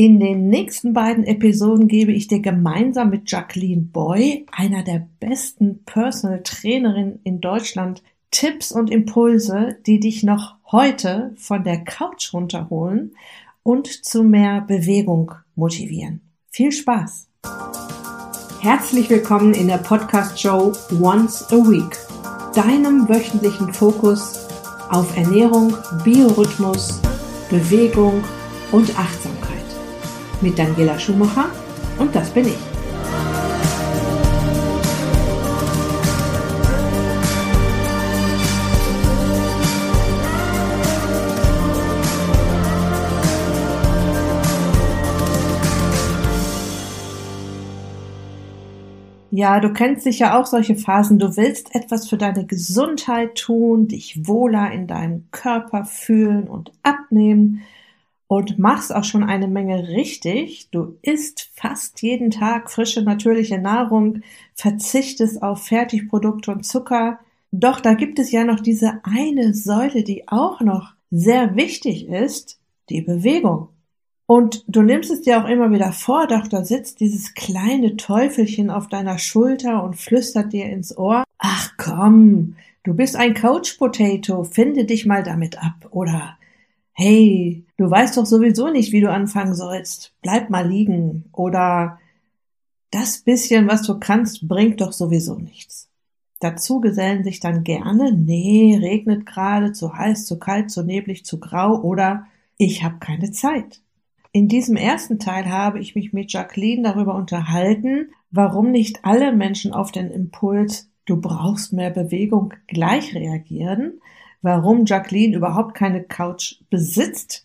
In den nächsten beiden Episoden gebe ich dir gemeinsam mit Jacqueline Boy, einer der besten Personal Trainerinnen in Deutschland, Tipps und Impulse, die dich noch heute von der Couch runterholen und zu mehr Bewegung motivieren. Viel Spaß! Herzlich willkommen in der Podcast-Show Once a Week, deinem wöchentlichen Fokus auf Ernährung, Biorhythmus, Bewegung und Achtsamkeit mit Daniela Schumacher und das bin ich. Ja, du kennst sicher auch solche Phasen. Du willst etwas für deine Gesundheit tun, dich wohler in deinem Körper fühlen und abnehmen und machst auch schon eine Menge richtig. Du isst fast jeden Tag frische, natürliche Nahrung, verzichtest auf Fertigprodukte und Zucker. Doch da gibt es ja noch diese eine Säule, die auch noch sehr wichtig ist, die Bewegung. Und du nimmst es dir auch immer wieder vor, doch da sitzt dieses kleine Teufelchen auf deiner Schulter und flüstert dir ins Ohr, ach komm, du bist ein Couch Potato, finde dich mal damit ab. Oder hey, du weißt doch sowieso nicht, wie du anfangen sollst, bleib mal liegen oder das bisschen, was du kannst, bringt doch sowieso nichts. Dazu gesellen sich dann gerne, nee, regnet gerade, zu heiß, zu kalt, zu neblig, zu grau oder ich habe keine Zeit. In diesem ersten Teil habe ich mich mit Jacqueline darüber unterhalten, warum nicht alle Menschen auf den Impuls, du brauchst mehr Bewegung, gleich reagieren, warum Jacqueline überhaupt keine Couch besitzt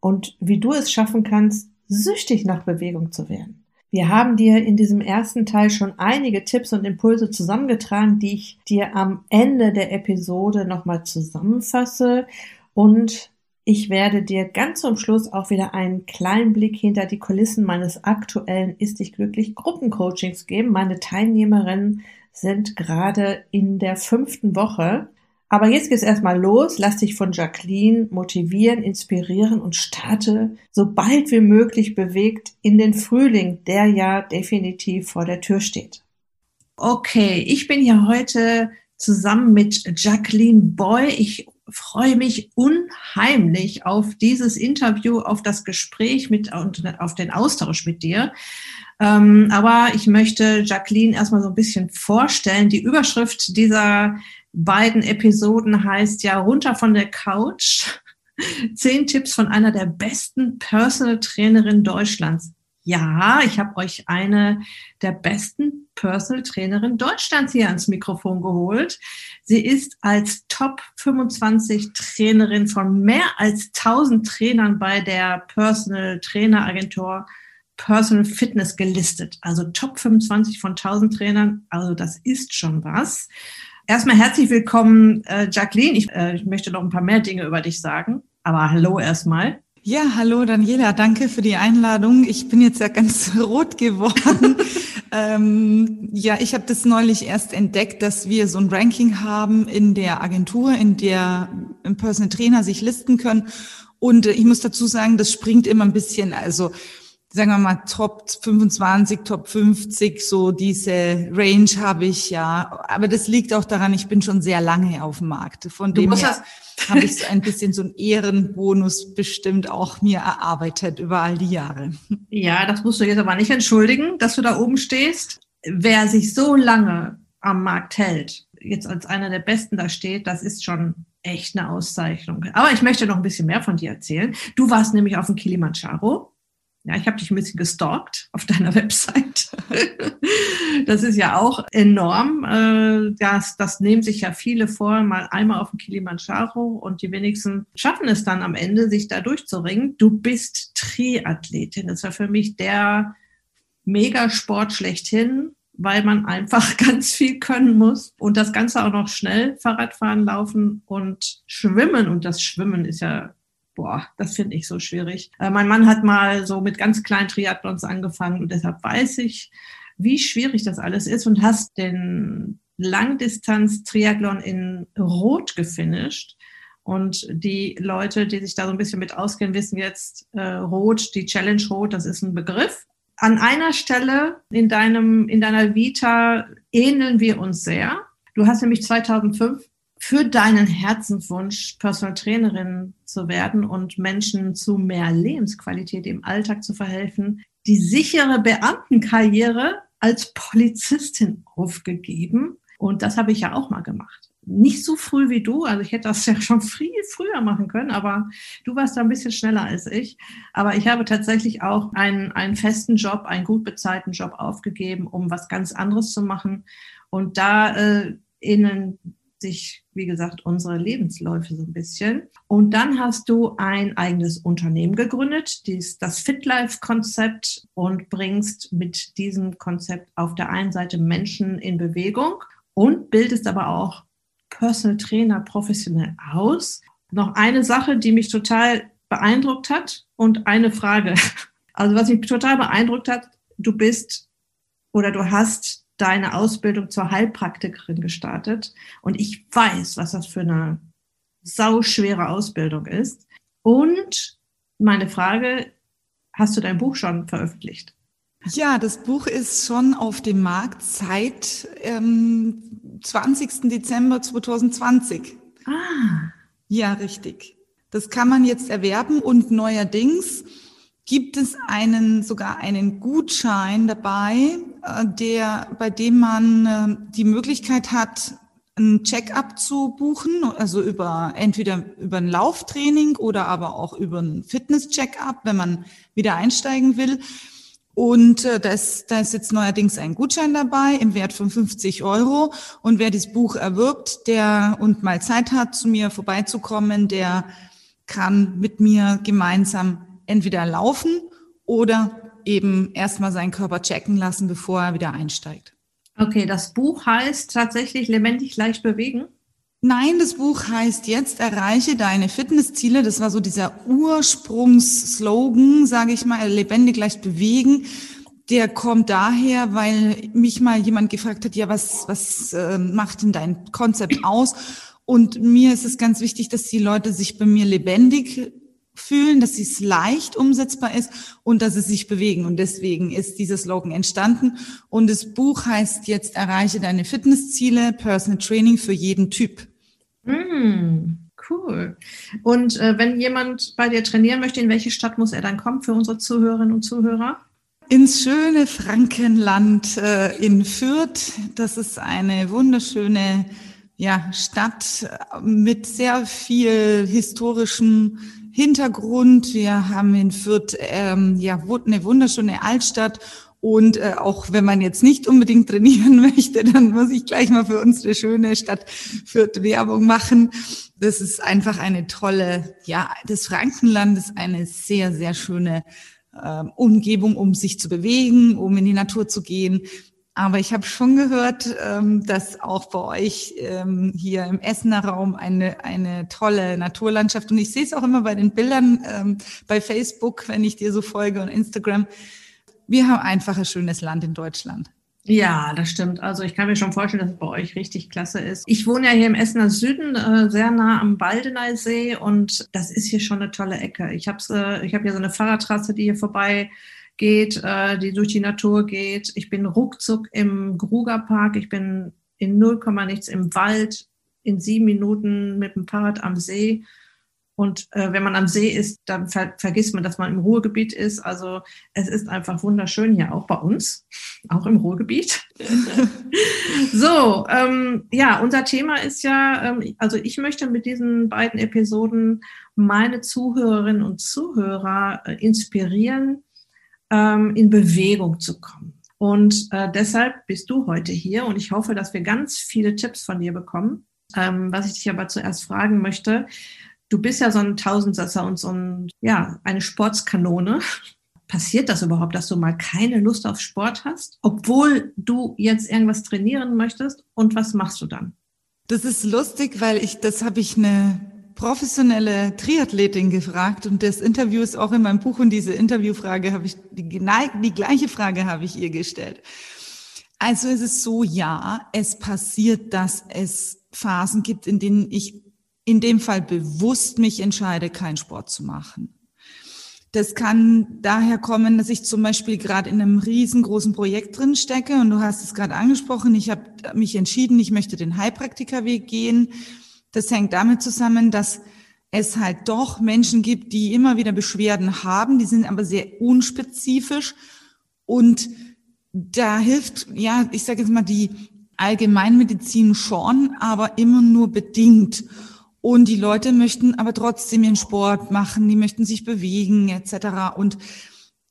und wie du es schaffen kannst, süchtig nach Bewegung zu werden. Wir haben dir in diesem ersten Teil schon einige Tipps und Impulse zusammengetragen, die ich dir am Ende der Episode nochmal zusammenfasse und ich werde dir ganz zum Schluss auch wieder einen kleinen Blick hinter die Kulissen meines aktuellen Ist dich glücklich Gruppencoachings geben. Meine Teilnehmerinnen sind gerade in der fünften Woche aber jetzt geht's erstmal los. Lass dich von Jacqueline motivieren, inspirieren und starte so bald wie möglich bewegt in den Frühling, der ja definitiv vor der Tür steht. Okay, ich bin hier heute zusammen mit Jacqueline Boy. Ich freue mich unheimlich auf dieses Interview, auf das Gespräch mit und auf den Austausch mit dir. Ähm, aber ich möchte Jacqueline erstmal so ein bisschen vorstellen. Die Überschrift dieser beiden Episoden heißt ja runter von der Couch. Zehn Tipps von einer der besten Personal Trainerin Deutschlands. Ja, ich habe euch eine der besten Personal Trainerin Deutschlands hier ans Mikrofon geholt. Sie ist als Top 25 Trainerin von mehr als 1000 Trainern bei der Personal Trainer Agentur Personal Fitness gelistet. Also Top 25 von 1000 Trainern. Also das ist schon was. Erstmal herzlich willkommen, äh, Jacqueline. Ich, äh, ich möchte noch ein paar mehr Dinge über dich sagen, aber hallo erstmal. Ja, hallo Daniela, danke für die Einladung. Ich bin jetzt ja ganz rot geworden. ähm, ja, ich habe das neulich erst entdeckt, dass wir so ein Ranking haben in der Agentur, in der ein Personal Trainer sich listen können. Und äh, ich muss dazu sagen, das springt immer ein bisschen. Also sagen wir mal, Top 25, Top 50, so diese Range habe ich ja. Aber das liegt auch daran, ich bin schon sehr lange auf dem Markt. Von dem her habe ich so ein bisschen so einen Ehrenbonus bestimmt auch mir erarbeitet über all die Jahre. Ja, das musst du jetzt aber nicht entschuldigen, dass du da oben stehst. Wer sich so lange am Markt hält, jetzt als einer der Besten da steht, das ist schon echt eine Auszeichnung. Aber ich möchte noch ein bisschen mehr von dir erzählen. Du warst nämlich auf dem Kilimanjaro ja, ich habe dich ein bisschen gestalkt auf deiner Website. das ist ja auch enorm. Äh, das, das nehmen sich ja viele vor, mal einmal auf dem Kilimanjaro und die wenigsten schaffen es dann am Ende, sich da durchzuringen. Du bist Triathletin. Das war für mich der Megasport schlechthin, weil man einfach ganz viel können muss und das Ganze auch noch schnell Fahrradfahren, Laufen und Schwimmen. Und das Schwimmen ist ja boah, das finde ich so schwierig. Äh, mein Mann hat mal so mit ganz kleinen Triathlons angefangen und deshalb weiß ich, wie schwierig das alles ist und hast den Langdistanz-Triathlon in Rot gefinisht. Und die Leute, die sich da so ein bisschen mit auskennen, wissen jetzt, äh, Rot, die Challenge Rot, das ist ein Begriff. An einer Stelle in deinem, in deiner Vita ähneln wir uns sehr. Du hast nämlich 2005 für deinen Herzenswunsch, Personal Trainerin zu werden und Menschen zu mehr Lebensqualität im Alltag zu verhelfen, die sichere Beamtenkarriere als Polizistin aufgegeben. Und das habe ich ja auch mal gemacht. Nicht so früh wie du, also ich hätte das ja schon viel früher machen können, aber du warst da ein bisschen schneller als ich. Aber ich habe tatsächlich auch einen, einen festen Job, einen gut bezahlten Job aufgegeben, um was ganz anderes zu machen. Und da äh, innen sich, wie gesagt, unsere Lebensläufe so ein bisschen. Und dann hast du ein eigenes Unternehmen gegründet, dies, das FitLife-Konzept und bringst mit diesem Konzept auf der einen Seite Menschen in Bewegung und bildest aber auch Personal Trainer professionell aus. Noch eine Sache, die mich total beeindruckt hat und eine Frage. Also was mich total beeindruckt hat, du bist oder du hast deine Ausbildung zur Heilpraktikerin gestartet. Und ich weiß, was das für eine sauschwere Ausbildung ist. Und meine Frage, hast du dein Buch schon veröffentlicht? Ja, das Buch ist schon auf dem Markt seit ähm, 20. Dezember 2020. Ah. Ja, richtig. Das kann man jetzt erwerben und neuerdings gibt es einen, sogar einen Gutschein dabei, der, bei dem man äh, die Möglichkeit hat, ein Check-up zu buchen, also über entweder über ein Lauftraining oder aber auch über ein Fitness-Check-up, wenn man wieder einsteigen will. Und äh, da, ist, da ist jetzt neuerdings ein Gutschein dabei im Wert von 50 Euro. Und wer das Buch erwirbt, der und mal Zeit hat, zu mir vorbeizukommen, der kann mit mir gemeinsam entweder laufen oder eben erstmal seinen Körper checken lassen, bevor er wieder einsteigt. Okay, das Buch heißt tatsächlich lebendig leicht bewegen. Nein, das Buch heißt jetzt erreiche deine Fitnessziele. Das war so dieser Ursprungsslogan, sage ich mal, lebendig leicht bewegen. Der kommt daher, weil mich mal jemand gefragt hat, ja, was, was äh, macht denn dein Konzept aus? Und mir ist es ganz wichtig, dass die Leute sich bei mir lebendig fühlen, dass es leicht umsetzbar ist und dass sie sich bewegen. Und deswegen ist dieser Slogan entstanden. Und das Buch heißt jetzt Erreiche deine Fitnessziele, Personal Training für jeden Typ. Mm, cool. Und äh, wenn jemand bei dir trainieren möchte, in welche Stadt muss er dann kommen für unsere Zuhörerinnen und Zuhörer? Ins schöne Frankenland äh, in Fürth. Das ist eine wunderschöne ja, Stadt mit sehr viel historischem Hintergrund. Wir haben in Fürth ähm, ja eine wunderschöne Altstadt und äh, auch wenn man jetzt nicht unbedingt trainieren möchte, dann muss ich gleich mal für unsere schöne Stadt Fürth Werbung machen. Das ist einfach eine tolle, ja, das Frankenland ist eine sehr, sehr schöne äh, Umgebung, um sich zu bewegen, um in die Natur zu gehen. Aber ich habe schon gehört, ähm, dass auch bei euch ähm, hier im Essener Raum eine, eine tolle Naturlandschaft, und ich sehe es auch immer bei den Bildern ähm, bei Facebook, wenn ich dir so folge und Instagram. Wir haben einfach ein schönes Land in Deutschland. Ja, das stimmt. Also ich kann mir schon vorstellen, dass es bei euch richtig klasse ist. Ich wohne ja hier im Essener Süden, äh, sehr nah am Baldeneysee und das ist hier schon eine tolle Ecke. Ich habe äh, ich hab hier so eine Fahrradtrasse, die hier vorbei geht, äh, die durch die Natur geht. Ich bin ruckzuck im Grugerpark. Ich bin in 0, nichts im Wald, in sieben Minuten mit dem Fahrrad am See. Und äh, wenn man am See ist, dann ver vergisst man, dass man im Ruhrgebiet ist. Also es ist einfach wunderschön hier, auch bei uns, auch im Ruhrgebiet. so, ähm, ja, unser Thema ist ja, ähm, also ich möchte mit diesen beiden Episoden meine Zuhörerinnen und Zuhörer äh, inspirieren, ähm, in Bewegung zu kommen. Und äh, deshalb bist du heute hier und ich hoffe, dass wir ganz viele Tipps von dir bekommen. Ähm, was ich dich aber zuerst fragen möchte, du bist ja so ein Tausendsasser und so ein, ja, eine Sportskanone. Passiert das überhaupt, dass du mal keine Lust auf Sport hast, obwohl du jetzt irgendwas trainieren möchtest? Und was machst du dann? Das ist lustig, weil ich, das habe ich eine professionelle Triathletin gefragt und das Interview ist auch in meinem Buch und diese Interviewfrage habe ich, die, die gleiche Frage habe ich ihr gestellt. Also es ist so, ja, es passiert, dass es Phasen gibt, in denen ich in dem Fall bewusst mich entscheide, keinen Sport zu machen. Das kann daher kommen, dass ich zum Beispiel gerade in einem riesengroßen Projekt drin stecke und du hast es gerade angesprochen, ich habe mich entschieden, ich möchte den Heilpraktikerweg gehen. Das hängt damit zusammen, dass es halt doch Menschen gibt, die immer wieder Beschwerden haben, die sind aber sehr unspezifisch und da hilft, ja, ich sage jetzt mal, die Allgemeinmedizin schon, aber immer nur bedingt. Und die Leute möchten aber trotzdem ihren Sport machen, die möchten sich bewegen etc. Und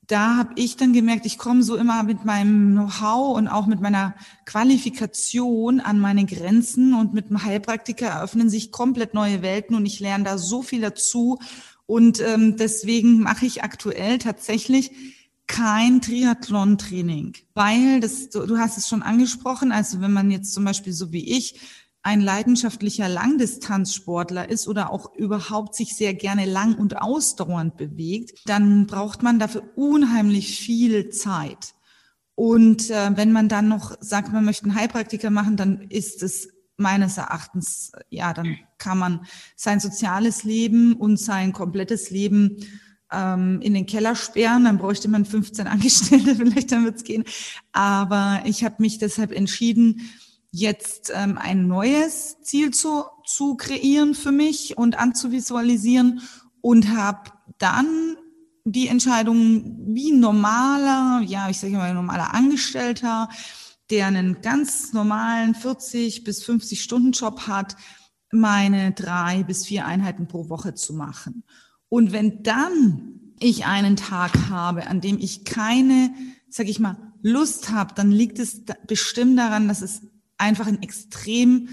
da habe ich dann gemerkt, ich komme so immer mit meinem Know-how und auch mit meiner Qualifikation an meine Grenzen und mit dem Heilpraktiker eröffnen sich komplett neue Welten und ich lerne da so viel dazu. Und ähm, deswegen mache ich aktuell tatsächlich kein Triathlon-Training, weil das, du hast es schon angesprochen, also wenn man jetzt zum Beispiel so wie ich ein leidenschaftlicher Langdistanzsportler ist oder auch überhaupt sich sehr gerne lang und ausdauernd bewegt, dann braucht man dafür unheimlich viel Zeit. Und äh, wenn man dann noch sagt, man möchte einen Heilpraktiker machen, dann ist es meines Erachtens, ja, dann kann man sein soziales Leben und sein komplettes Leben ähm, in den Keller sperren, dann bräuchte man 15 Angestellte, vielleicht dann wird's gehen. Aber ich habe mich deshalb entschieden, jetzt ähm, ein neues Ziel zu, zu kreieren für mich und anzuvisualisieren und habe dann die Entscheidung wie normaler, ja, ich sage mal normaler Angestellter, der einen ganz normalen 40 bis 50 Stunden Job hat, meine drei bis vier Einheiten pro Woche zu machen. Und wenn dann ich einen Tag habe, an dem ich keine, sag ich mal, Lust habe, dann liegt es bestimmt daran, dass es einfach ein extrem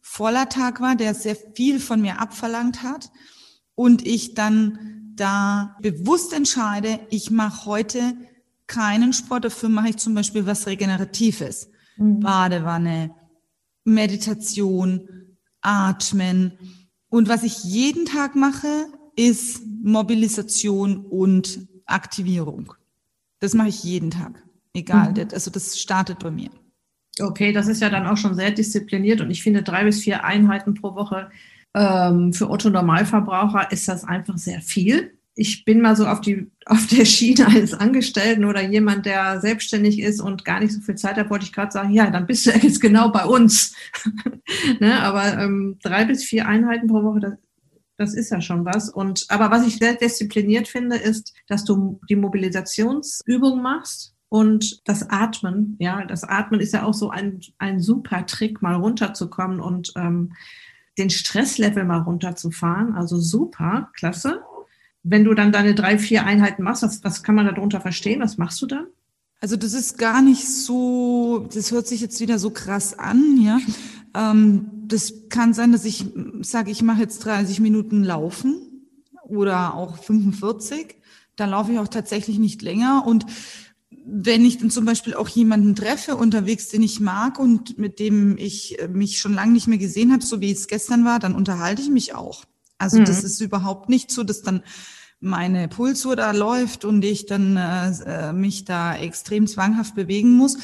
voller Tag war, der sehr viel von mir abverlangt hat und ich dann da bewusst entscheide, ich mache heute keinen Sport, dafür mache ich zum Beispiel was Regeneratives. Mhm. Badewanne, Meditation, Atmen. Und was ich jeden Tag mache, ist Mobilisation und Aktivierung. Das mache ich jeden Tag. Egal, mhm. also das startet bei mir. Okay, das ist ja dann auch schon sehr diszipliniert und ich finde drei bis vier Einheiten pro Woche ähm, für Otto Normalverbraucher ist das einfach sehr viel. Ich bin mal so auf, die, auf der Schiene eines Angestellten oder jemand, der selbstständig ist und gar nicht so viel Zeit hat, wollte ich gerade sagen, ja, dann bist du jetzt genau bei uns. ne? Aber ähm, drei bis vier Einheiten pro Woche, das, das ist ja schon was. Und aber was ich sehr diszipliniert finde, ist, dass du die Mobilisationsübung machst und das Atmen, ja, das Atmen ist ja auch so ein, ein super Trick, mal runterzukommen und ähm, den Stresslevel mal runterzufahren. Also super, klasse. Wenn du dann deine drei, vier Einheiten machst, was, was kann man darunter verstehen? Was machst du dann? Also das ist gar nicht so, das hört sich jetzt wieder so krass an, ja. Ähm, das kann sein, dass ich sage, ich mache jetzt 30 Minuten Laufen oder auch 45. Da laufe ich auch tatsächlich nicht länger und wenn ich dann zum Beispiel auch jemanden treffe unterwegs, den ich mag und mit dem ich äh, mich schon lange nicht mehr gesehen habe, so wie es gestern war, dann unterhalte ich mich auch. Also mhm. das ist überhaupt nicht so, dass dann meine Pulsuhr da läuft und ich dann äh, äh, mich da extrem zwanghaft bewegen muss.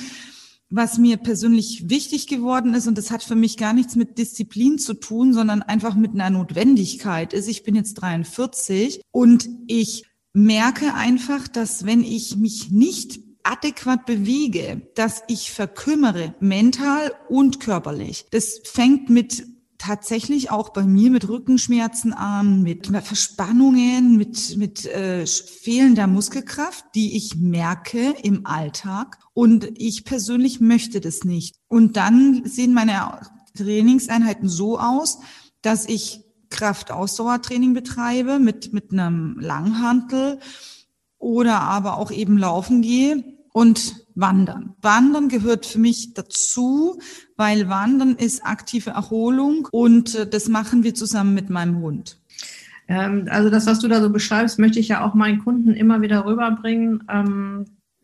Was mir persönlich wichtig geworden ist, und das hat für mich gar nichts mit Disziplin zu tun, sondern einfach mit einer Notwendigkeit, ist, ich bin jetzt 43 und ich merke einfach, dass wenn ich mich nicht adäquat bewege, dass ich verkümmere, mental und körperlich. Das fängt mit tatsächlich auch bei mir mit Rückenschmerzen an, mit Verspannungen, mit, mit äh, fehlender Muskelkraft, die ich merke im Alltag. Und ich persönlich möchte das nicht. Und dann sehen meine Trainingseinheiten so aus, dass ich Kraft-Ausdauertraining betreibe mit, mit einem Langhantel oder aber auch eben laufen gehe und wandern. Wandern gehört für mich dazu, weil Wandern ist aktive Erholung und äh, das machen wir zusammen mit meinem Hund. Ähm, also das, was du da so beschreibst, möchte ich ja auch meinen Kunden immer wieder rüberbringen.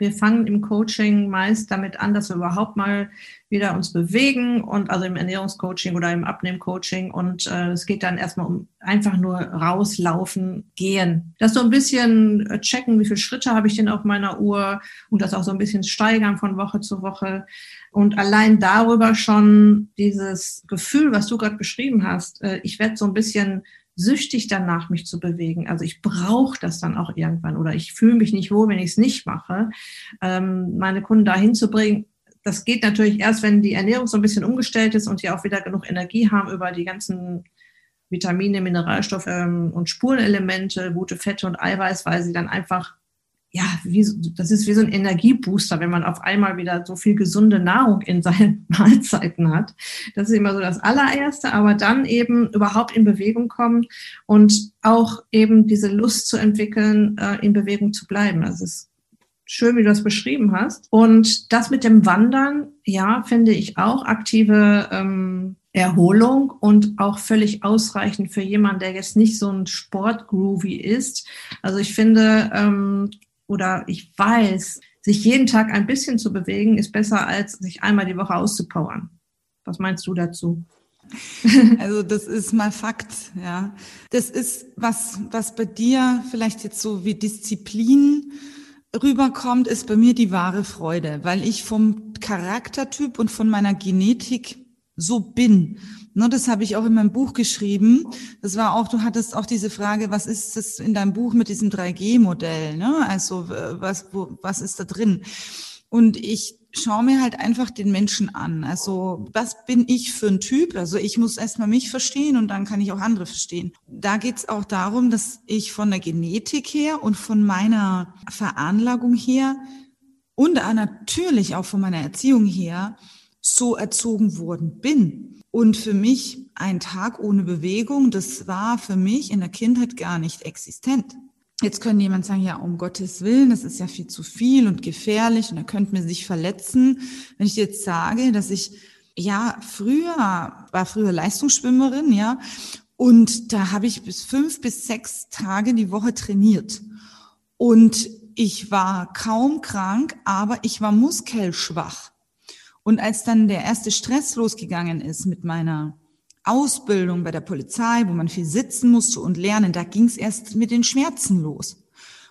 Wir fangen im Coaching meist damit an, dass wir überhaupt mal wieder uns bewegen und also im Ernährungscoaching oder im Abnehmcoaching und äh, es geht dann erstmal um einfach nur rauslaufen, gehen. Das so ein bisschen äh, checken, wie viele Schritte habe ich denn auf meiner Uhr und das auch so ein bisschen steigern von Woche zu Woche. Und allein darüber schon dieses Gefühl, was du gerade beschrieben hast, äh, ich werde so ein bisschen süchtig danach, mich zu bewegen. Also ich brauche das dann auch irgendwann oder ich fühle mich nicht wohl, wenn ich es nicht mache. Ähm, meine Kunden dahin zu bringen, das geht natürlich erst, wenn die Ernährung so ein bisschen umgestellt ist und die auch wieder genug Energie haben über die ganzen Vitamine, Mineralstoffe ähm, und Spurenelemente, gute Fette und Eiweiß, weil sie dann einfach ja, wie, das ist wie so ein Energiebooster, wenn man auf einmal wieder so viel gesunde Nahrung in seinen Mahlzeiten hat. Das ist immer so das allererste, aber dann eben überhaupt in Bewegung kommen und auch eben diese Lust zu entwickeln, äh, in Bewegung zu bleiben. Das ist schön, wie du das beschrieben hast. Und das mit dem Wandern, ja, finde ich auch aktive ähm, Erholung und auch völlig ausreichend für jemanden, der jetzt nicht so ein Sportgroovy ist. Also ich finde, ähm, oder ich weiß, sich jeden Tag ein bisschen zu bewegen, ist besser, als sich einmal die Woche auszupowern. Was meinst du dazu? Also das ist mal Fakt, ja. Das ist was, was bei dir vielleicht jetzt so wie Disziplin rüberkommt, ist bei mir die wahre Freude, weil ich vom Charaktertyp und von meiner Genetik so bin. Ne, das habe ich auch in meinem Buch geschrieben. Das war auch, du hattest auch diese Frage, was ist das in deinem Buch mit diesem 3G-Modell? Ne? Also was, wo, was ist da drin? Und ich schaue mir halt einfach den Menschen an. Also was bin ich für ein Typ? Also ich muss erstmal mich verstehen und dann kann ich auch andere verstehen. Da geht es auch darum, dass ich von der Genetik her und von meiner Veranlagung her und natürlich auch von meiner Erziehung her so erzogen worden bin. Und für mich ein Tag ohne Bewegung, das war für mich in der Kindheit gar nicht existent. Jetzt könnte jemand sagen, ja, um Gottes Willen, das ist ja viel zu viel und gefährlich und er könnte mir sich verletzen. Wenn ich jetzt sage, dass ich, ja, früher, war früher Leistungsschwimmerin, ja, und da habe ich bis fünf bis sechs Tage die Woche trainiert. Und ich war kaum krank, aber ich war muskelschwach. Und als dann der erste Stress losgegangen ist mit meiner Ausbildung bei der Polizei, wo man viel sitzen musste und lernen, da ging es erst mit den Schmerzen los.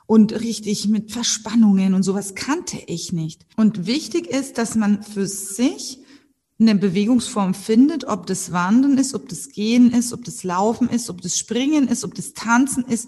Und richtig mit Verspannungen und sowas kannte ich nicht. Und wichtig ist, dass man für sich eine Bewegungsform findet, ob das Wandern ist, ob das Gehen ist, ob das Laufen ist, ob das Springen ist, ob das Tanzen ist.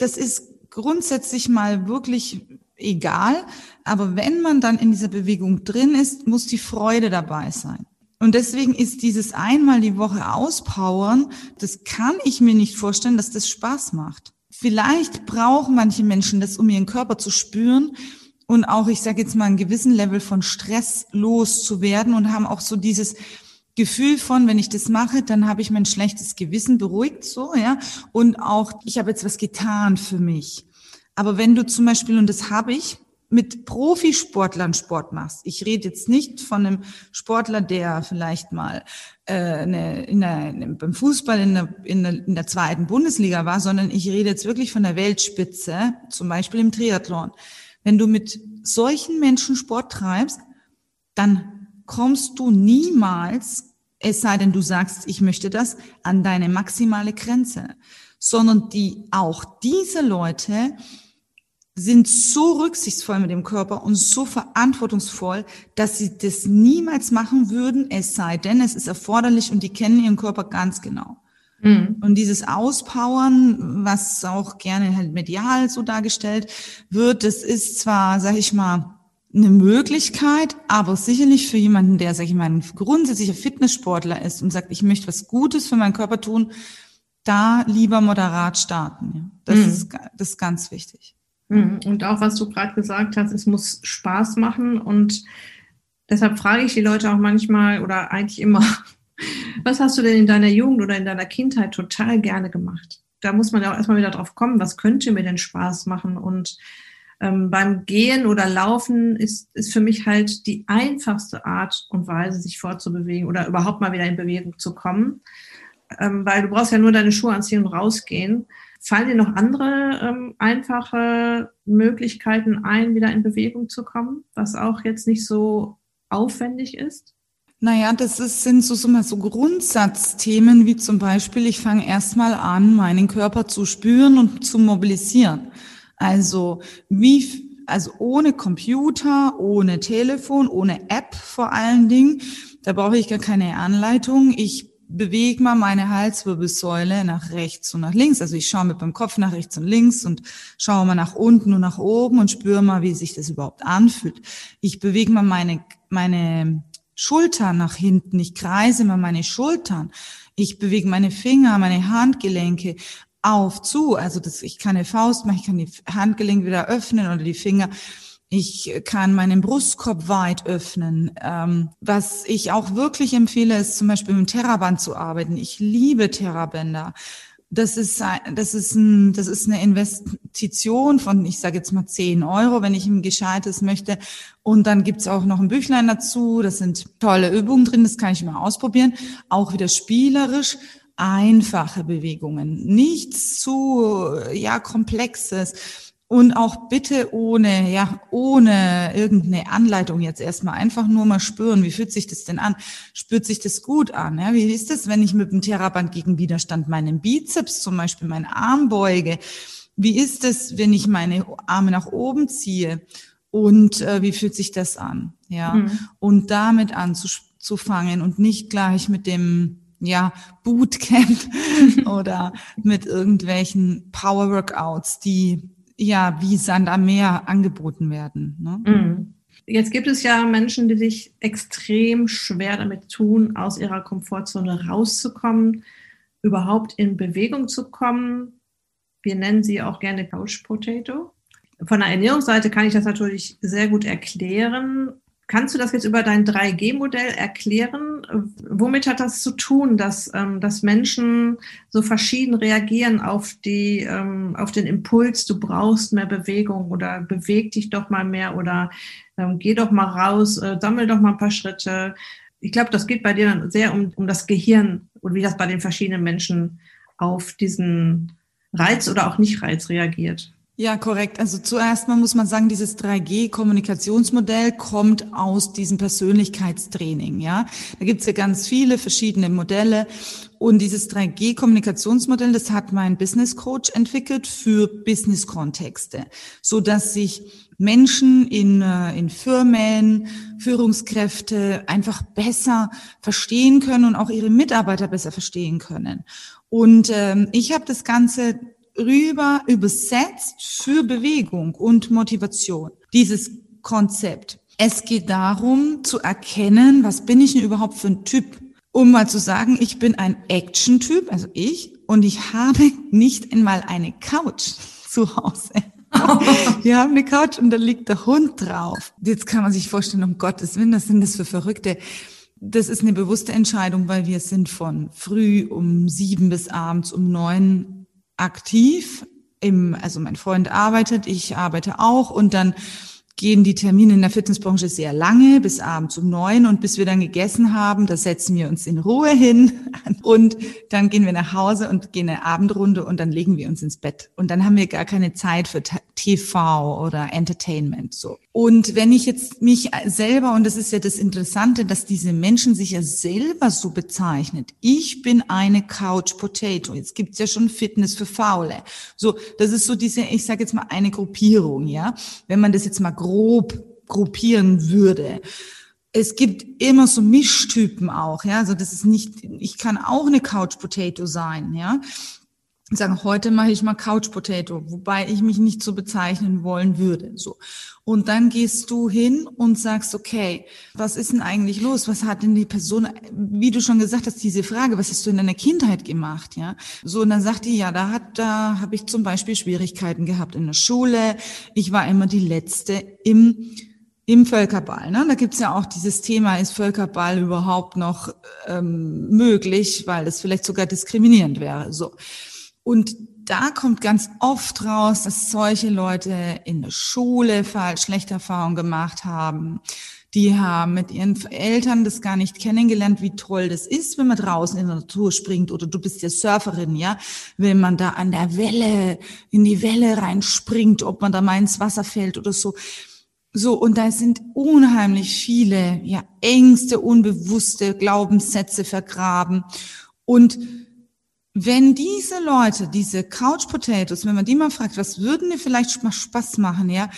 Das ist grundsätzlich mal wirklich egal. Aber wenn man dann in dieser Bewegung drin ist, muss die Freude dabei sein. Und deswegen ist dieses einmal die Woche auspowern, das kann ich mir nicht vorstellen, dass das Spaß macht. Vielleicht brauchen manche Menschen das, um ihren Körper zu spüren und auch, ich sage jetzt mal, einen gewissen Level von Stress loszuwerden und haben auch so dieses Gefühl von, wenn ich das mache, dann habe ich mein schlechtes Gewissen beruhigt, so, ja. Und auch, ich habe jetzt was getan für mich. Aber wenn du zum Beispiel, und das habe ich, mit Profisportlern Sport machst. Ich rede jetzt nicht von einem Sportler, der vielleicht mal äh, eine, in der, beim Fußball in der, in, der, in der zweiten Bundesliga war, sondern ich rede jetzt wirklich von der Weltspitze, zum Beispiel im Triathlon. Wenn du mit solchen Menschen Sport treibst, dann kommst du niemals, es sei denn, du sagst, ich möchte das, an deine maximale Grenze, sondern die auch diese Leute sind so rücksichtsvoll mit dem Körper und so verantwortungsvoll, dass sie das niemals machen würden, es sei denn, es ist erforderlich und die kennen ihren Körper ganz genau. Mhm. Und dieses Auspowern, was auch gerne halt medial so dargestellt wird, das ist zwar, sag ich mal, eine Möglichkeit, aber sicherlich für jemanden, der, sag ich mal, ein grundsätzlicher Fitnesssportler ist und sagt, ich möchte was Gutes für meinen Körper tun, da lieber moderat starten. Das, mhm. ist, das ist ganz wichtig. Mhm. Und auch was du gerade gesagt hast, es muss Spaß machen. Und deshalb frage ich die Leute auch manchmal oder eigentlich immer, was hast du denn in deiner Jugend oder in deiner Kindheit total gerne gemacht? Da muss man ja auch erstmal wieder drauf kommen, was könnte mir denn Spaß machen? Und ähm, beim Gehen oder Laufen ist, ist für mich halt die einfachste Art und Weise, sich fortzubewegen oder überhaupt mal wieder in Bewegung zu kommen. Ähm, weil du brauchst ja nur deine Schuhe anziehen und rausgehen. Fallen dir noch andere ähm, einfache Möglichkeiten ein, wieder in Bewegung zu kommen, was auch jetzt nicht so aufwendig ist? Naja, das ist, sind so, so, so Grundsatzthemen wie zum Beispiel, ich fange erstmal an, meinen Körper zu spüren und zu mobilisieren. Also wie, also ohne Computer, ohne Telefon, ohne App vor allen Dingen. Da brauche ich gar keine Anleitung. Ich bewege mal meine Halswirbelsäule nach rechts und nach links. Also ich schaue mit meinem Kopf nach rechts und links und schaue mal nach unten und nach oben und spüre mal, wie sich das überhaupt anfühlt. Ich bewege mal meine, meine Schultern nach hinten. Ich kreise mal meine Schultern. Ich bewege meine Finger, meine Handgelenke auf, zu. Also das, ich kann eine Faust machen, ich kann die Handgelenke wieder öffnen oder die Finger. Ich kann meinen Brustkorb weit öffnen. Ähm, was ich auch wirklich empfehle, ist zum Beispiel mit dem Terraband zu arbeiten. Ich liebe Terrabänder das ist, das ist, ein, das ist eine Investition von, ich sage jetzt mal 10 Euro, wenn ich ein gescheites möchte. Und dann gibt's auch noch ein Büchlein dazu. Das sind tolle Übungen drin, das kann ich mal ausprobieren. Auch wieder spielerisch einfache Bewegungen, nichts zu ja komplexes und auch bitte ohne, ja, ohne irgendeine Anleitung jetzt erstmal einfach nur mal spüren, wie fühlt sich das denn an? Spürt sich das gut an? Ja? Wie ist es, wenn ich mit dem Theraband gegen Widerstand meinen Bizeps zum Beispiel, meinen Arm beuge? Wie ist es, wenn ich meine Arme nach oben ziehe? Und äh, wie fühlt sich das an? Ja, mhm. und damit anzufangen und nicht gleich mit dem ja, Bootcamp oder mit irgendwelchen Power Workouts, die ja wie Sand am Meer angeboten werden. Ne? Mhm. Jetzt gibt es ja Menschen, die sich extrem schwer damit tun, aus ihrer Komfortzone rauszukommen, überhaupt in Bewegung zu kommen. Wir nennen sie auch gerne Couch Potato. Von der Ernährungsseite kann ich das natürlich sehr gut erklären. Kannst du das jetzt über dein 3G-Modell erklären? Womit hat das zu tun, dass, ähm, dass Menschen so verschieden reagieren auf, die, ähm, auf den Impuls, du brauchst mehr Bewegung oder beweg dich doch mal mehr oder ähm, geh doch mal raus, äh, sammel doch mal ein paar Schritte. Ich glaube, das geht bei dir dann sehr um, um das Gehirn und wie das bei den verschiedenen Menschen auf diesen Reiz oder auch Nicht-Reiz reagiert. Ja, korrekt. Also zuerst mal muss man sagen, dieses 3G-Kommunikationsmodell kommt aus diesem Persönlichkeitstraining. Ja, da gibt's ja ganz viele verschiedene Modelle. Und dieses 3G-Kommunikationsmodell, das hat mein Business Coach entwickelt für Business-Kontexte, so dass sich Menschen in, äh, in Firmen, Führungskräfte einfach besser verstehen können und auch ihre Mitarbeiter besser verstehen können. Und ähm, ich habe das Ganze rüber übersetzt für Bewegung und Motivation. Dieses Konzept. Es geht darum zu erkennen, was bin ich denn überhaupt für ein Typ? Um mal zu sagen, ich bin ein Action-Typ, also ich, und ich habe nicht einmal eine Couch zu Hause. Wir haben eine Couch und da liegt der Hund drauf. Jetzt kann man sich vorstellen, um Gottes Willen, was sind das für Verrückte? Das ist eine bewusste Entscheidung, weil wir sind von früh um sieben bis abends um neun aktiv. Im, also mein Freund arbeitet, ich arbeite auch und dann gehen die Termine in der Fitnessbranche sehr lange, bis abends um neun und bis wir dann gegessen haben, da setzen wir uns in Ruhe hin und dann gehen wir nach Hause und gehen eine Abendrunde und dann legen wir uns ins Bett. Und dann haben wir gar keine Zeit für TV oder Entertainment, so. Und wenn ich jetzt mich selber, und das ist ja das Interessante, dass diese Menschen sich ja selber so bezeichnet. Ich bin eine Couch Potato. Jetzt gibt's ja schon Fitness für Faule. So, das ist so diese, ich sage jetzt mal eine Gruppierung, ja. Wenn man das jetzt mal grob gruppieren würde. Es gibt immer so Mischtypen auch, ja. Also das ist nicht, ich kann auch eine Couch Potato sein, ja. Sagen, heute mache ich mal Couch Potato, wobei ich mich nicht so bezeichnen wollen würde, so. Und dann gehst du hin und sagst, okay, was ist denn eigentlich los? Was hat denn die Person, wie du schon gesagt hast, diese Frage, was hast du in deiner Kindheit gemacht, ja? So, und dann sagt die, ja, da hat, da habe ich zum Beispiel Schwierigkeiten gehabt in der Schule. Ich war immer die Letzte im im Völkerball. Ne? Da gibt's ja auch dieses Thema, ist Völkerball überhaupt noch ähm, möglich, weil es vielleicht sogar diskriminierend wäre. So. Und da kommt ganz oft raus, dass solche Leute in der Schule falsch schlechte Erfahrungen gemacht haben, Die haben mit ihren Eltern das gar nicht kennengelernt, wie toll das ist, wenn man draußen in der Natur springt. Oder du bist ja Surferin, ja, wenn man da an der Welle, in die Welle reinspringt, ob man da mal ins Wasser fällt oder so. So, und da sind unheimlich viele, ja, Ängste, unbewusste Glaubenssätze vergraben. Und wenn diese Leute, diese Couch Potatoes, wenn man die mal fragt, was würden dir vielleicht mal Spaß machen, ja?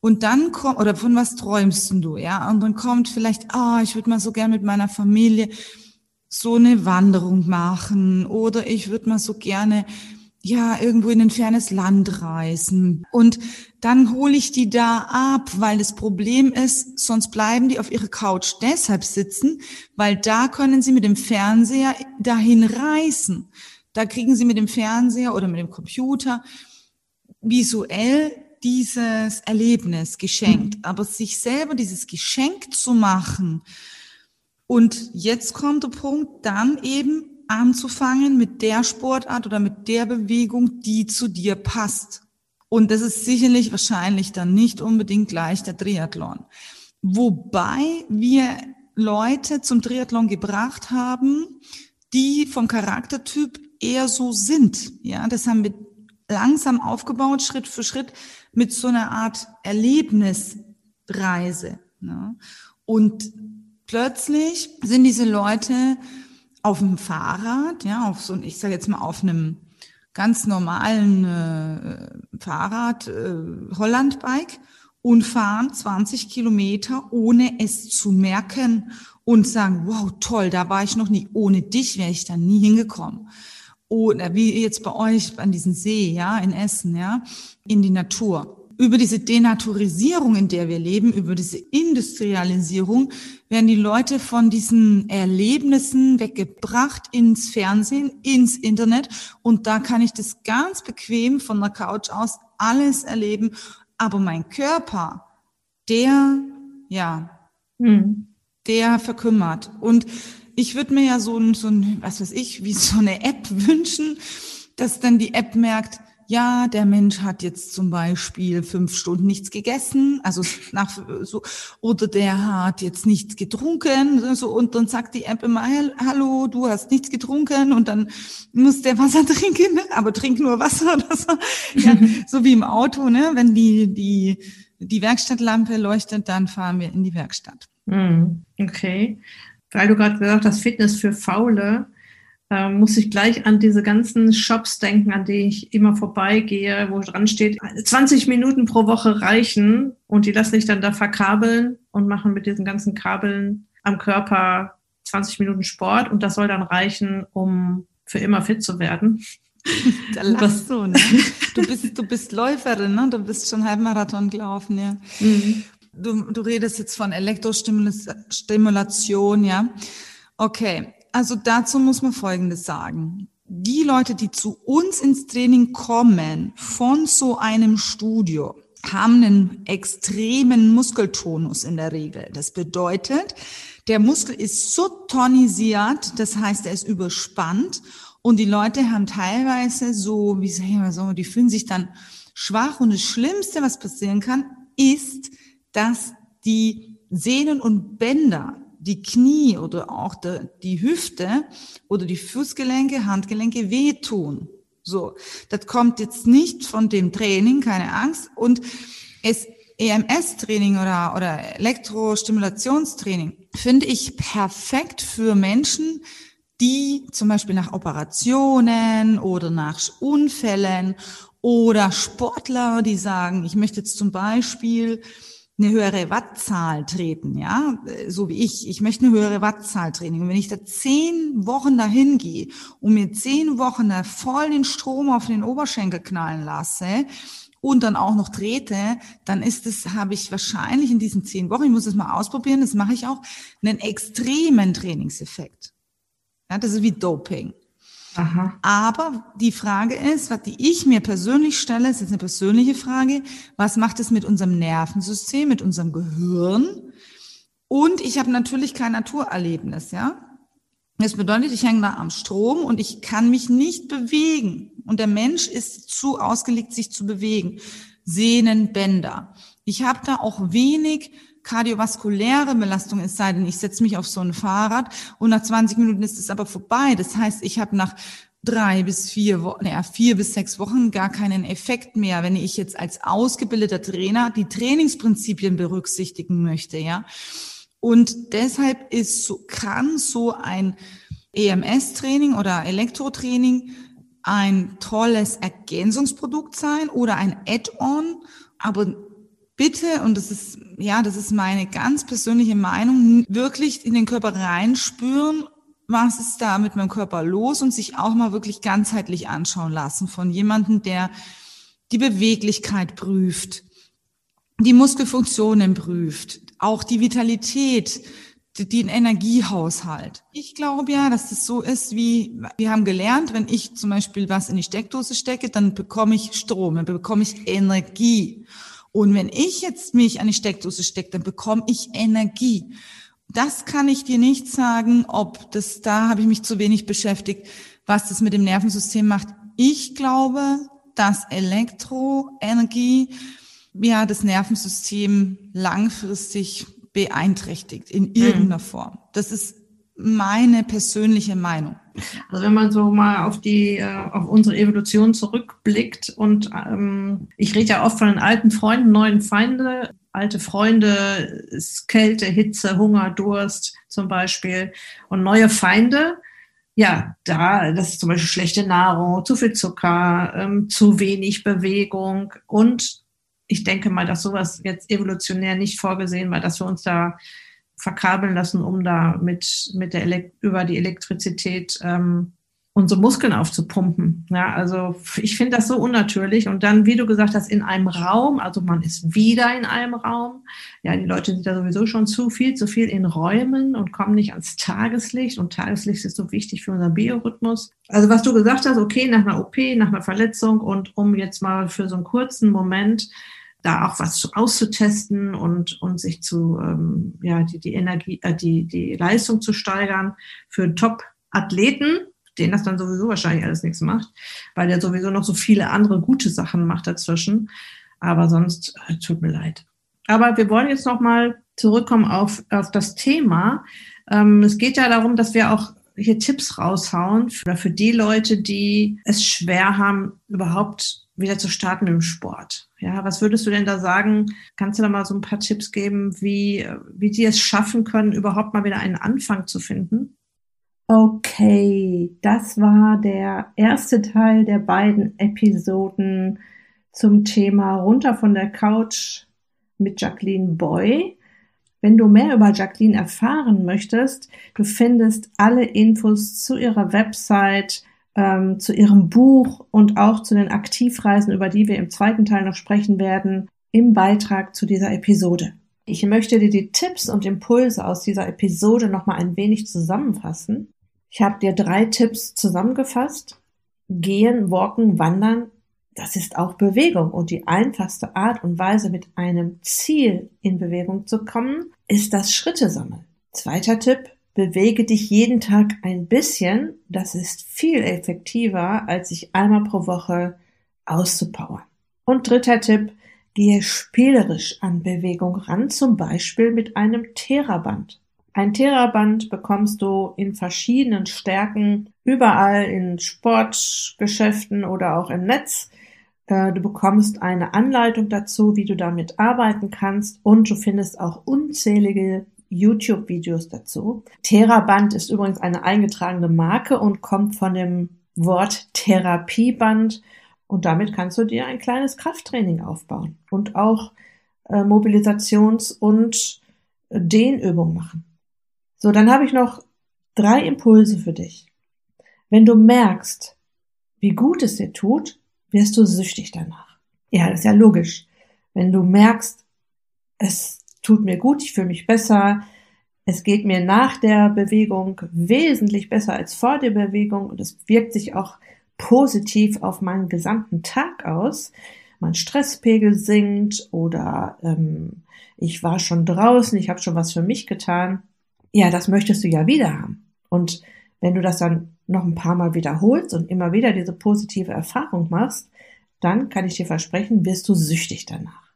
Und dann kommt, oder von was träumst du, ja? Und dann kommt vielleicht, ah, oh, ich würde mal so gern mit meiner Familie so eine Wanderung machen oder ich würde mal so gerne ja, irgendwo in ein fernes Land reisen. Und dann hole ich die da ab, weil das Problem ist, sonst bleiben die auf ihrer Couch deshalb sitzen, weil da können sie mit dem Fernseher dahin reisen. Da kriegen sie mit dem Fernseher oder mit dem Computer visuell dieses Erlebnis geschenkt. Mhm. Aber sich selber dieses Geschenk zu machen, und jetzt kommt der Punkt, dann eben anzufangen mit der Sportart oder mit der Bewegung, die zu dir passt. Und das ist sicherlich wahrscheinlich dann nicht unbedingt gleich der Triathlon. Wobei wir Leute zum Triathlon gebracht haben, die vom Charaktertyp eher so sind. Ja, das haben wir langsam aufgebaut, Schritt für Schritt, mit so einer Art Erlebnisreise. Ne? Und plötzlich sind diese Leute auf dem Fahrrad, ja, auf so, ich sage jetzt mal auf einem ganz normalen äh, Fahrrad, äh, Hollandbike und fahren 20 Kilometer, ohne es zu merken und sagen, wow, toll, da war ich noch nie. Ohne dich wäre ich da nie hingekommen. Oder wie jetzt bei euch an diesem See, ja, in Essen, ja, in die Natur über diese Denaturisierung, in der wir leben, über diese Industrialisierung, werden die Leute von diesen Erlebnissen weggebracht ins Fernsehen, ins Internet. Und da kann ich das ganz bequem von der Couch aus alles erleben. Aber mein Körper, der, ja, hm. der verkümmert. Und ich würde mir ja so ein, so ein, was weiß ich, wie so eine App wünschen, dass dann die App merkt, ja, der Mensch hat jetzt zum Beispiel fünf Stunden nichts gegessen, also nach so, oder der hat jetzt nichts getrunken, so, und dann sagt die App immer, hallo, du hast nichts getrunken, und dann muss der Wasser trinken, ne? aber trink nur Wasser oder so. Ja, so wie im Auto, ne? Wenn die, die, die Werkstattlampe leuchtet, dann fahren wir in die Werkstatt. Hm, okay. Weil du gerade gesagt hast, Fitness für Faule äh, muss ich gleich an diese ganzen Shops denken, an die ich immer vorbeigehe, wo dran steht, 20 Minuten pro Woche reichen und die lassen sich dann da verkabeln und machen mit diesen ganzen Kabeln am Körper 20 Minuten Sport und das soll dann reichen, um für immer fit zu werden. Da lachst du, ne? Du bist, du bist Läuferin, ne? Du bist schon Halbmarathon gelaufen, ja. Mhm. Du, du redest jetzt von Elektrostimulation, ja. Okay, also dazu muss man Folgendes sagen. Die Leute, die zu uns ins Training kommen von so einem Studio, haben einen extremen Muskeltonus in der Regel. Das bedeutet, der Muskel ist so tonisiert, das heißt, er ist überspannt und die Leute haben teilweise so, wie sagen wir so, die fühlen sich dann schwach und das Schlimmste, was passieren kann, ist, dass die Sehnen und Bänder die Knie oder auch die Hüfte oder die Fußgelenke, Handgelenke wehtun. So, das kommt jetzt nicht von dem Training, keine Angst. Und es EMS-Training oder, oder Elektrostimulationstraining finde ich perfekt für Menschen, die zum Beispiel nach Operationen oder nach Unfällen oder Sportler, die sagen, ich möchte jetzt zum Beispiel eine höhere Wattzahl treten, ja, so wie ich. Ich möchte eine höhere Wattzahl treten. Und wenn ich da zehn Wochen dahin gehe und mir zehn Wochen da voll den Strom auf den Oberschenkel knallen lasse und dann auch noch trete, dann ist es, habe ich wahrscheinlich in diesen zehn Wochen, ich muss es mal ausprobieren, das mache ich auch, einen extremen Trainingseffekt. Ja, das ist wie Doping. Aha. Aber die Frage ist, was die ich mir persönlich stelle, ist jetzt eine persönliche Frage, was macht es mit unserem Nervensystem, mit unserem Gehirn? Und ich habe natürlich kein Naturerlebnis, ja. Das bedeutet, ich hänge da am Strom und ich kann mich nicht bewegen. Und der Mensch ist zu ausgelegt, sich zu bewegen. Sehnen, Bänder. Ich habe da auch wenig kardiovaskuläre Belastung, es sei denn, ich setze mich auf so ein Fahrrad und nach 20 Minuten ist es aber vorbei. Das heißt, ich habe nach drei bis vier Wochen, naja, vier bis sechs Wochen gar keinen Effekt mehr, wenn ich jetzt als ausgebildeter Trainer die Trainingsprinzipien berücksichtigen möchte, ja. Und deshalb ist so, kann so ein EMS-Training oder Elektrotraining ein tolles Ergänzungsprodukt sein oder ein Add-on, aber bitte, und das ist, ja, das ist meine ganz persönliche Meinung, wirklich in den Körper reinspüren, was ist da mit meinem Körper los und sich auch mal wirklich ganzheitlich anschauen lassen von jemandem, der die Beweglichkeit prüft, die Muskelfunktionen prüft, auch die Vitalität, den Energiehaushalt. Ich glaube ja, dass das so ist, wie wir haben gelernt, wenn ich zum Beispiel was in die Steckdose stecke, dann bekomme ich Strom, dann bekomme ich Energie. Und wenn ich jetzt mich an die Steckdose stecke, dann bekomme ich Energie. Das kann ich dir nicht sagen, ob das, da habe ich mich zu wenig beschäftigt, was das mit dem Nervensystem macht. Ich glaube, dass Elektroenergie ja das Nervensystem langfristig beeinträchtigt in irgendeiner mhm. Form. Das ist meine persönliche Meinung. Also wenn man so mal auf die äh, auf unsere Evolution zurückblickt und ähm, ich rede ja oft von den alten Freunden, neuen Feinde, alte Freunde ist Kälte, Hitze, Hunger, Durst zum Beispiel und neue Feinde. Ja, da, das ist zum Beispiel schlechte Nahrung, zu viel Zucker, ähm, zu wenig Bewegung und ich denke mal, dass sowas jetzt evolutionär nicht vorgesehen war, dass wir uns da verkabeln lassen, um da mit, mit der Elekt über die Elektrizität ähm, unsere Muskeln aufzupumpen. Ja, also ich finde das so unnatürlich. Und dann, wie du gesagt hast, in einem Raum, also man ist wieder in einem Raum. Ja, die Leute sind da sowieso schon zu viel, zu viel in Räumen und kommen nicht ans Tageslicht. Und Tageslicht ist so wichtig für unseren Biorhythmus. Also was du gesagt hast, okay, nach einer OP, nach einer Verletzung und um jetzt mal für so einen kurzen Moment da auch was auszutesten und, und sich zu, ähm, ja, die, die Energie, äh, die, die Leistung zu steigern für Top-Athleten, denen das dann sowieso wahrscheinlich alles nichts macht, weil der sowieso noch so viele andere gute Sachen macht dazwischen. Aber sonst, äh, tut mir leid. Aber wir wollen jetzt nochmal zurückkommen auf, auf das Thema. Ähm, es geht ja darum, dass wir auch hier Tipps raushauen für, für die Leute, die es schwer haben, überhaupt wieder zu starten im Sport. Ja, was würdest du denn da sagen? Kannst du da mal so ein paar Tipps geben, wie, wie die es schaffen können, überhaupt mal wieder einen Anfang zu finden? Okay, das war der erste Teil der beiden Episoden zum Thema runter von der Couch mit Jacqueline Boy. Wenn du mehr über Jacqueline erfahren möchtest, du findest alle Infos zu ihrer Website, ähm, zu ihrem Buch und auch zu den Aktivreisen, über die wir im zweiten Teil noch sprechen werden, im Beitrag zu dieser Episode. Ich möchte dir die Tipps und Impulse aus dieser Episode nochmal ein wenig zusammenfassen. Ich habe dir drei Tipps zusammengefasst. Gehen, walken, wandern, das ist auch Bewegung und die einfachste Art und Weise, mit einem Ziel in Bewegung zu kommen, ist das Schritte sammeln. Zweiter Tipp, Bewege dich jeden Tag ein bisschen. Das ist viel effektiver, als sich einmal pro Woche auszupowern. Und dritter Tipp, gehe spielerisch an Bewegung ran, zum Beispiel mit einem Theraband. Ein Theraband bekommst du in verschiedenen Stärken überall in Sportgeschäften oder auch im Netz. Äh, du bekommst eine Anleitung dazu, wie du damit arbeiten kannst und du findest auch unzählige YouTube-Videos dazu. Theraband ist übrigens eine eingetragene Marke und kommt von dem Wort Therapieband und damit kannst du dir ein kleines Krafttraining aufbauen und auch äh, Mobilisations- und Dehnübungen machen. So, dann habe ich noch drei Impulse für dich. Wenn du merkst, wie gut es dir tut, wirst du süchtig danach. Ja, das ist ja logisch. Wenn du merkst, es tut mir gut, ich fühle mich besser, es geht mir nach der Bewegung wesentlich besser als vor der Bewegung und es wirkt sich auch positiv auf meinen gesamten Tag aus. Mein Stresspegel sinkt oder ähm, ich war schon draußen, ich habe schon was für mich getan. Ja, das möchtest du ja wieder haben. Und wenn du das dann noch ein paar Mal wiederholst und immer wieder diese positive Erfahrung machst, dann kann ich dir versprechen, wirst du süchtig danach.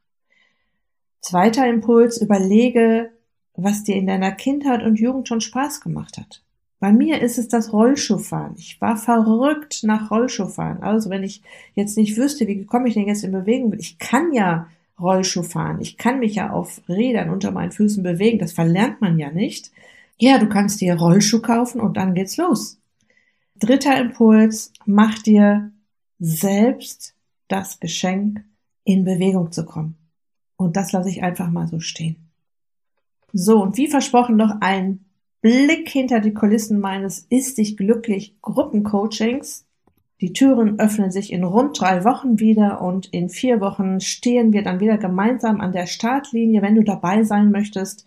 Zweiter Impuls, überlege, was dir in deiner Kindheit und Jugend schon Spaß gemacht hat. Bei mir ist es das Rollschuhfahren. Ich war verrückt nach Rollschuhfahren. Also wenn ich jetzt nicht wüsste, wie komme ich denn jetzt in Bewegung, ich kann ja Rollschuh fahren. Ich kann mich ja auf Rädern unter meinen Füßen bewegen. Das verlernt man ja nicht. Ja, du kannst dir Rollschuh kaufen und dann geht's los. Dritter Impuls, mach dir selbst das Geschenk, in Bewegung zu kommen. Und das lasse ich einfach mal so stehen. So, und wie versprochen noch ein Blick hinter die Kulissen meines Ist dich glücklich Gruppencoachings. Die Türen öffnen sich in rund drei Wochen wieder und in vier Wochen stehen wir dann wieder gemeinsam an der Startlinie. Wenn du dabei sein möchtest,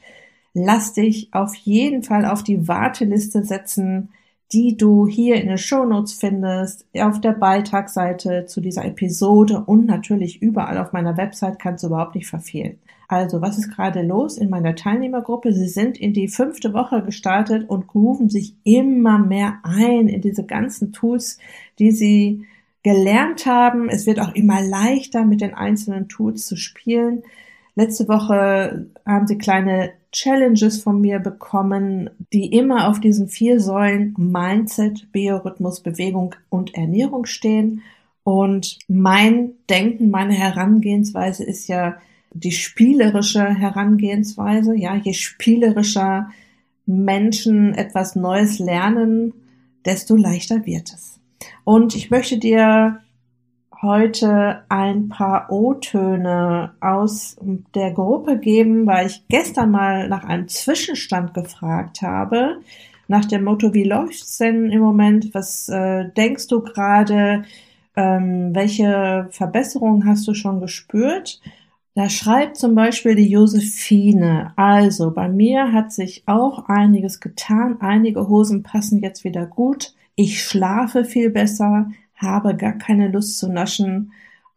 lass dich auf jeden Fall auf die Warteliste setzen, die du hier in den Shownotes findest, auf der Beitragsseite zu dieser Episode und natürlich überall auf meiner Website kannst du überhaupt nicht verfehlen. Also, was ist gerade los in meiner Teilnehmergruppe? Sie sind in die fünfte Woche gestartet und grooven sich immer mehr ein in diese ganzen Tools, die sie gelernt haben. Es wird auch immer leichter, mit den einzelnen Tools zu spielen. Letzte Woche haben sie kleine Challenges von mir bekommen, die immer auf diesen vier Säulen Mindset, Biorhythmus, Bewegung und Ernährung stehen. Und mein Denken, meine Herangehensweise ist ja, die spielerische Herangehensweise. Ja, je spielerischer Menschen etwas Neues lernen, desto leichter wird es. Und ich möchte dir heute ein paar O-Töne aus der Gruppe geben, weil ich gestern mal nach einem Zwischenstand gefragt habe, nach dem Motto, wie läuft's denn im Moment? Was äh, denkst du gerade? Ähm, welche Verbesserungen hast du schon gespürt? Da schreibt zum Beispiel die Josephine, also bei mir hat sich auch einiges getan, einige Hosen passen jetzt wieder gut, ich schlafe viel besser, habe gar keine Lust zu naschen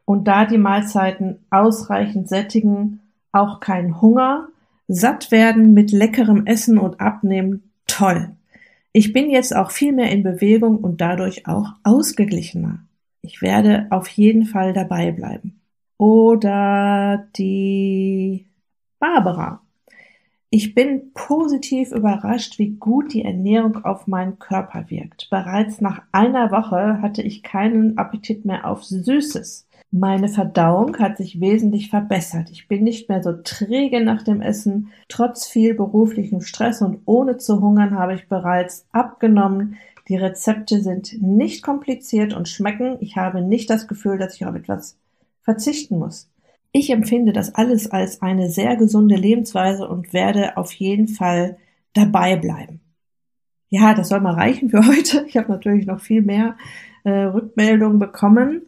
und da die Mahlzeiten ausreichend sättigen, auch kein Hunger, satt werden mit leckerem Essen und Abnehmen, toll. Ich bin jetzt auch viel mehr in Bewegung und dadurch auch ausgeglichener. Ich werde auf jeden Fall dabei bleiben oder die Barbara. Ich bin positiv überrascht, wie gut die Ernährung auf meinen Körper wirkt. Bereits nach einer Woche hatte ich keinen Appetit mehr auf Süßes. Meine Verdauung hat sich wesentlich verbessert. Ich bin nicht mehr so träge nach dem Essen. Trotz viel beruflichem Stress und ohne zu hungern habe ich bereits abgenommen. Die Rezepte sind nicht kompliziert und schmecken. Ich habe nicht das Gefühl, dass ich auf etwas verzichten muss. Ich empfinde das alles als eine sehr gesunde Lebensweise und werde auf jeden Fall dabei bleiben. Ja, das soll mal reichen für heute. Ich habe natürlich noch viel mehr äh, Rückmeldungen bekommen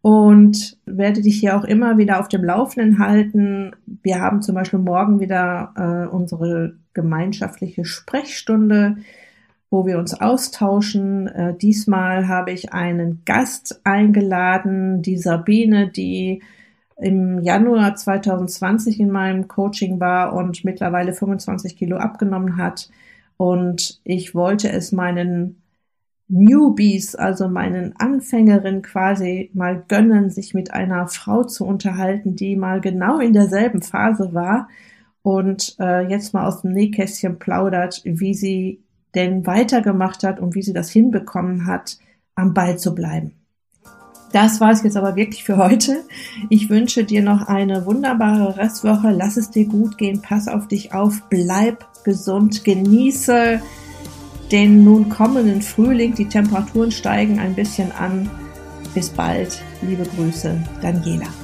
und werde dich hier auch immer wieder auf dem Laufenden halten. Wir haben zum Beispiel morgen wieder äh, unsere gemeinschaftliche Sprechstunde wo wir uns austauschen. Äh, diesmal habe ich einen Gast eingeladen, die Sabine, die im Januar 2020 in meinem Coaching war und mittlerweile 25 Kilo abgenommen hat. Und ich wollte es meinen Newbies, also meinen Anfängerinnen quasi mal gönnen, sich mit einer Frau zu unterhalten, die mal genau in derselben Phase war und äh, jetzt mal aus dem Nähkästchen plaudert, wie sie denn weitergemacht hat und wie sie das hinbekommen hat, am Ball zu bleiben. Das war es jetzt aber wirklich für heute. Ich wünsche dir noch eine wunderbare Restwoche. Lass es dir gut gehen. Pass auf dich auf. Bleib gesund. Genieße den nun kommenden Frühling. Die Temperaturen steigen ein bisschen an. Bis bald. Liebe Grüße. Daniela.